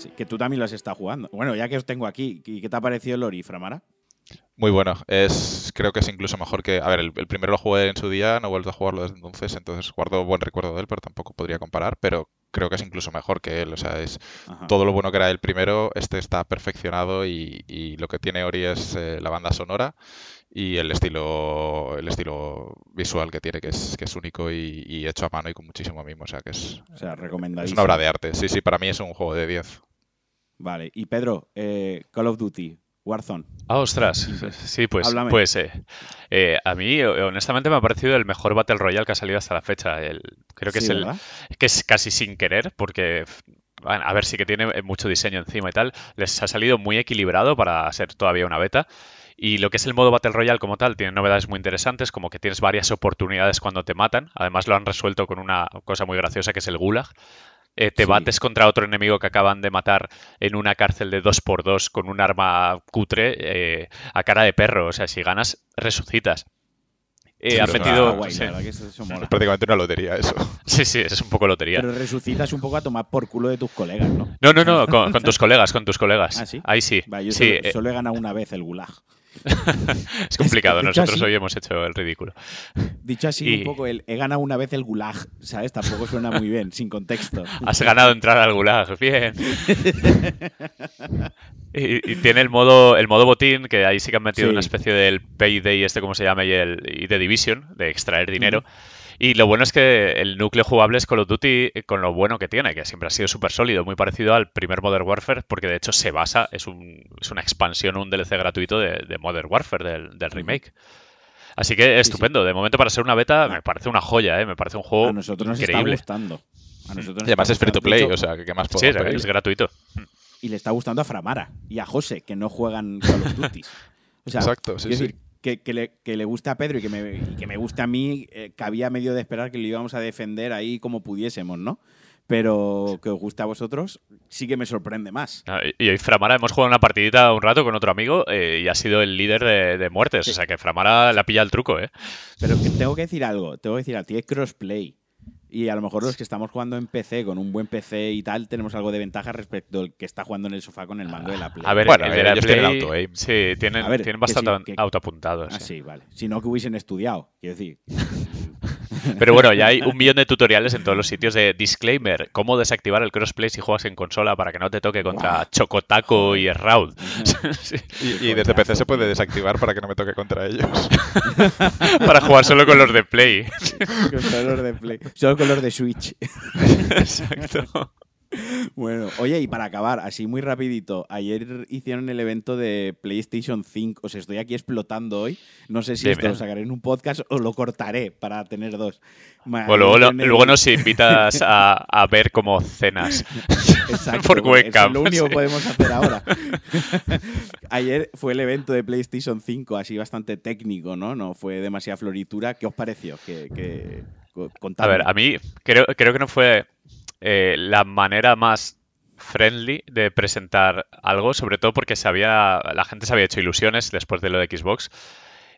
Sí, que tú también lo has estado jugando. Bueno, ya que os tengo aquí, ¿y ¿qué te ha parecido el Ori, Framara? Muy bueno. Es, creo que es incluso mejor que. A ver, el, el primero lo jugué en su día, no he vuelto a jugarlo desde entonces, entonces guardo buen recuerdo de él, pero tampoco podría comparar. Pero creo que es incluso mejor que él. O sea, es Ajá. todo lo bueno que era el primero, este está perfeccionado y, y lo que tiene Ori es eh, la banda sonora y el estilo, el estilo visual que tiene, que es, que es único y, y hecho a mano y con muchísimo mimo. O sea, que es, O sea, es una obra de arte. Sí, sí, para mí es un juego de 10. Vale. Y Pedro, eh, Call of Duty, Warzone. Ah, ostras. Sí. Pues, Háblame. pues eh, eh, a mí eh, honestamente me ha parecido el mejor Battle Royale que ha salido hasta la fecha. El, creo que Sí, es el que es casi sin querer, porque bueno, a ver sí que tiene eh, mucho diseño encima y tal. Les ha salido muy equilibrado para ser todavía una beta. Y lo que es el modo Battle Royale como tal, tiene novedades muy interesantes, como que tienes varias oportunidades cuando te matan. Además lo han resuelto con una cosa muy graciosa que es el gulag. Eh, te Sí. bates contra otro enemigo que acaban de matar en una cárcel de 2x2 con un arma cutre eh, a cara de perro. O sea, si ganas, resucitas. Eh, Sí, eso metido... Está guay, sí. la verdad que eso, eso mola. Es prácticamente una lotería eso. sí, sí, es un poco lotería. Pero resucitas un poco a tomar por culo de tus colegas, ¿no? No, no, no, con, con tus colegas, con tus colegas. ¿Ah, sí? Ahí sí. Va, yo sí, solo, eh, solo he ganado una vez el gulag. es complicado. Nosotros así- hoy hemos hecho el ridículo. Dicho así Y- un poco, el he ganado una vez el gulag, ¿sabes? Tampoco suena muy bien, sin contexto. Has ganado entrar al gulag. Bien. Y, y tiene el modo, el modo botín, que ahí sí que han metido Sí. una especie del Payday, este como se llama, y, el, y de Division, de extraer dinero. Y lo bueno es que el núcleo jugable es Call of Duty con lo bueno que tiene, que siempre ha sido súper sólido, muy parecido al primer Modern Warfare, porque de hecho se basa, es, un, es una expansión, un DLC gratuito de, de Modern Warfare, del, del remake. Así que estupendo. De momento, para ser una beta, me parece una joya, ¿eh? me parece un juego A nosotros nos increíble. está gustando. A nosotros nos Y además está es free to play, hecho, o sea, que qué más Sí, es, gratuito. Y le está gustando a Framara y a José, que no juegan Call of Duty. O sea, Exacto, sí, sí. Que, que le, que le guste a Pedro y que me, y que me guste a mí, eh, cabía medio de esperar que lo íbamos a defender ahí como pudiésemos, ¿no? Pero que os guste a vosotros, sí que me sorprende más. Ah, Y y hoy Framara hemos jugado una partidita un rato con otro amigo eh, y ha sido el líder de, de muertes. O sea que Framara la pilla el truco, ¿eh? Pero que tengo que decir algo, tengo que decir algo, tiene crossplay. Y a lo mejor los que estamos jugando en PC, con un buen PC y tal, tenemos algo de ventaja respecto al que está jugando en el sofá con el mando de la Play. A ver, Bueno, el eh, de la ellos tienen Play- auto-aim. Sí, tienen, ver, tienen que sí, bastante que- autoapuntados. Ah, sí. sí, vale. Si no que hubiesen estudiado, quiero decir. Pero bueno, ya hay un millón de tutoriales en todos los sitios de disclaimer, cómo desactivar el crossplay si juegas en consola para que no te toque contra. Chocotaco y Raud. Sí, Y, y desde PC se puede desactivar para que no me toque contra ellos. para jugar solo con los de Play. Con color de Play. Solo color de Switch. Exacto. Bueno, oye, y para acabar, así muy rapidito, ayer hicieron el evento de PlayStation 5, o sea, estoy aquí explotando hoy, no sé si esto lo sacaré en un podcast o lo cortaré para tener dos. Ma- O luego, nos invitas a, a ver cómo cenas Exacto, por es lo único sí. que podemos hacer ahora. Ayer fue el evento de PlayStation 5, así bastante técnico, ¿no? No fue demasiada floritura. ¿Qué os pareció? Que, que, A ver, a mí creo, creo que no fue eh, la manera más friendly de presentar algo, sobre todo porque se había, la gente se había hecho ilusiones después de lo de Xbox.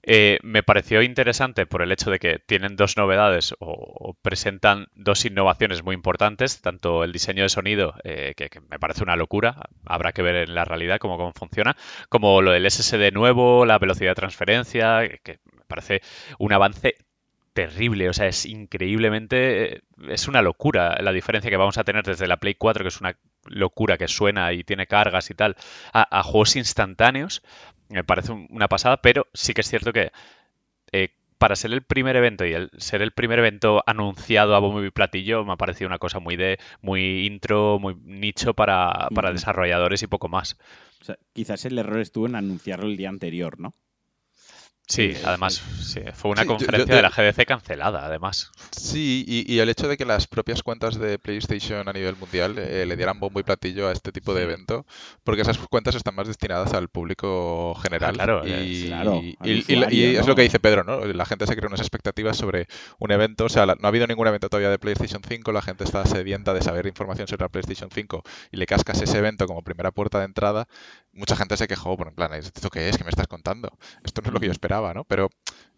Eh, me pareció interesante por el hecho de que tienen dos novedades o, presentan dos innovaciones muy importantes, tanto el diseño de sonido, eh, que, que me parece una locura, habrá que ver en la realidad cómo, cómo funciona, como lo del SSD nuevo, la velocidad de transferencia, que- que me parece un avance terrible, o sea, es increíblemente, eh, es una locura la diferencia que vamos a tener desde la Play 4, que es una locura que suena y tiene cargas y tal, a, a juegos instantáneos, me parece un- una pasada, pero sí que es cierto que eh, para ser el primer evento y el ser el primer evento anunciado a bombo y platillo, me ha parecido una cosa muy de, muy intro, muy nicho para, para desarrolladores y poco más. O sea, quizás el error estuvo en anunciarlo el día anterior, ¿no? Sí, Sí, además, sí, fue una Sí, conferencia yo- de la GDC cancelada, además. Sí, y, y el hecho de que las propias cuentas de PlayStation a nivel mundial eh, le dieran bombo y platillo a este tipo de evento, porque esas cuentas están más destinadas al público general. Ah, claro, y, claro, y- al y- y- usuario, y es ¿no? lo que dice Pedro, ¿no? La gente se crea unas expectativas sobre un evento, o sea, la- no ha habido ningún evento todavía de PlayStation 5, la gente está sedienta de saber información sobre la PlayStation 5 y le cascas ese evento como primera puerta de entrada mucha gente se quejó, por en plan, ¿esto qué es? ¿Qué me estás contando? Esto no es lo que yo esperaba, ¿no? Pero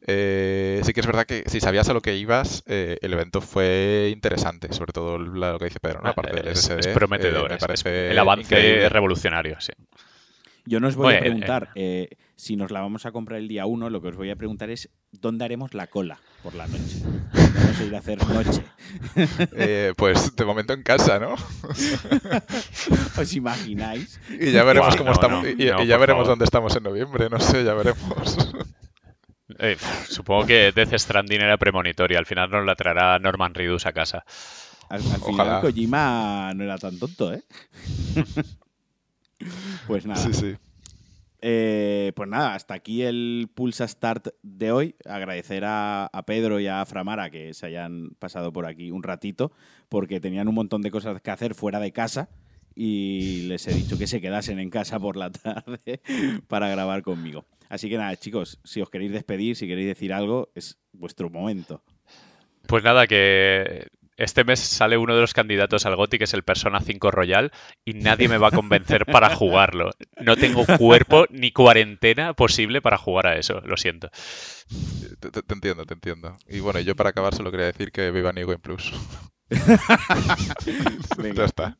eh, sí que es verdad que si sabías a lo que ibas, eh, el evento fue interesante, sobre todo lo que dice Pedro, ¿no? Aparte del SSD. Es, prometedor, me parece el avance es revolucionario, sí. Yo no os voy a preguntar eh, si nos la vamos a comprar el día 1, lo que os voy a preguntar es dónde haremos la cola por la noche. Vamos a ir a hacer noche. pues de momento en casa, ¿no? ¿Os imagináis? Y ya veremos cómo estamos. y, ya veremos dónde estamos en noviembre, no sé, ya veremos. Eh, supongo que Death Stranding era premonitoria. Al final nos la traerá Norman Reedus a casa. Al, final Kojima no era tan tonto, ¿eh? pues nada. Sí, sí. Eh, pues nada, hasta aquí el Pulsa Start de hoy. Agradecer a, a, Pedro y a Framara que se hayan pasado por aquí un ratito, porque tenían un montón de cosas que hacer fuera de casa y les he dicho que se quedasen en casa por la tarde para grabar conmigo. Así que nada, chicos, si os queréis despedir, si queréis decir algo, es vuestro momento. Pues nada, que este mes sale uno de los candidatos al GOTI, que es el Persona 5 Royal, y nadie me va a convencer para jugarlo. No tengo cuerpo ni cuarentena posible para jugar a eso, lo siento. Te, entiendo, te entiendo. Y bueno, yo para acabar solo quería decir que viva New Game Plus. ya está.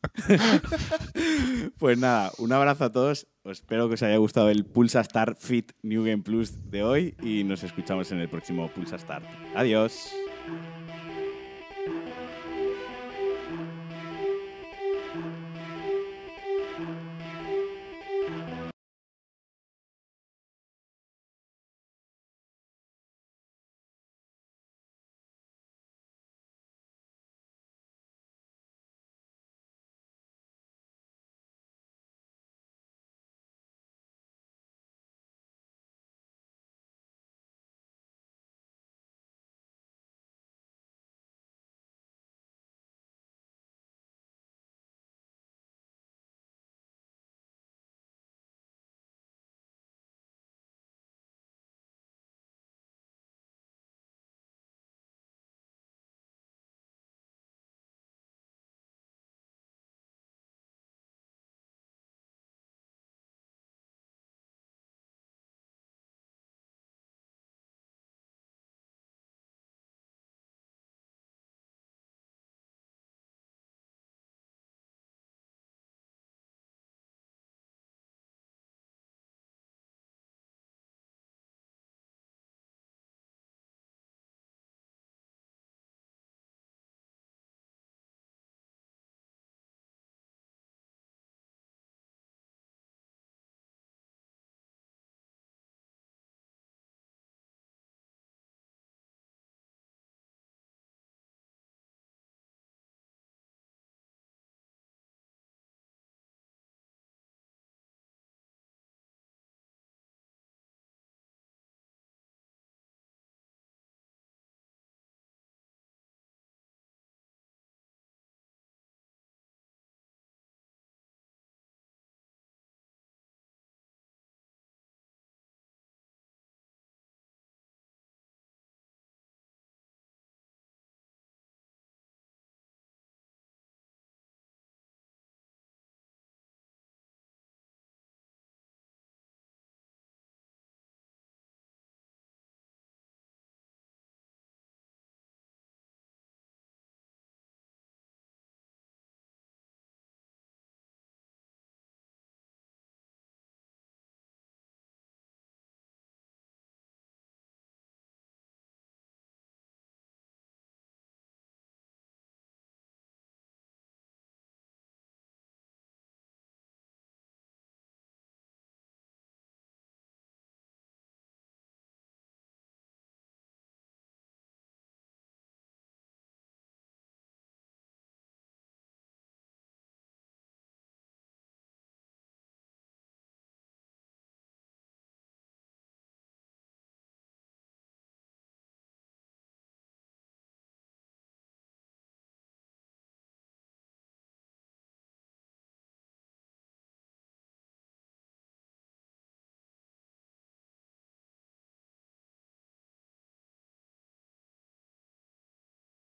pues nada, un abrazo a todos. espero que os haya gustado el Pulsa Start Fit New Game Plus de hoy y nos escuchamos en el próximo Pulsa Start. Adiós.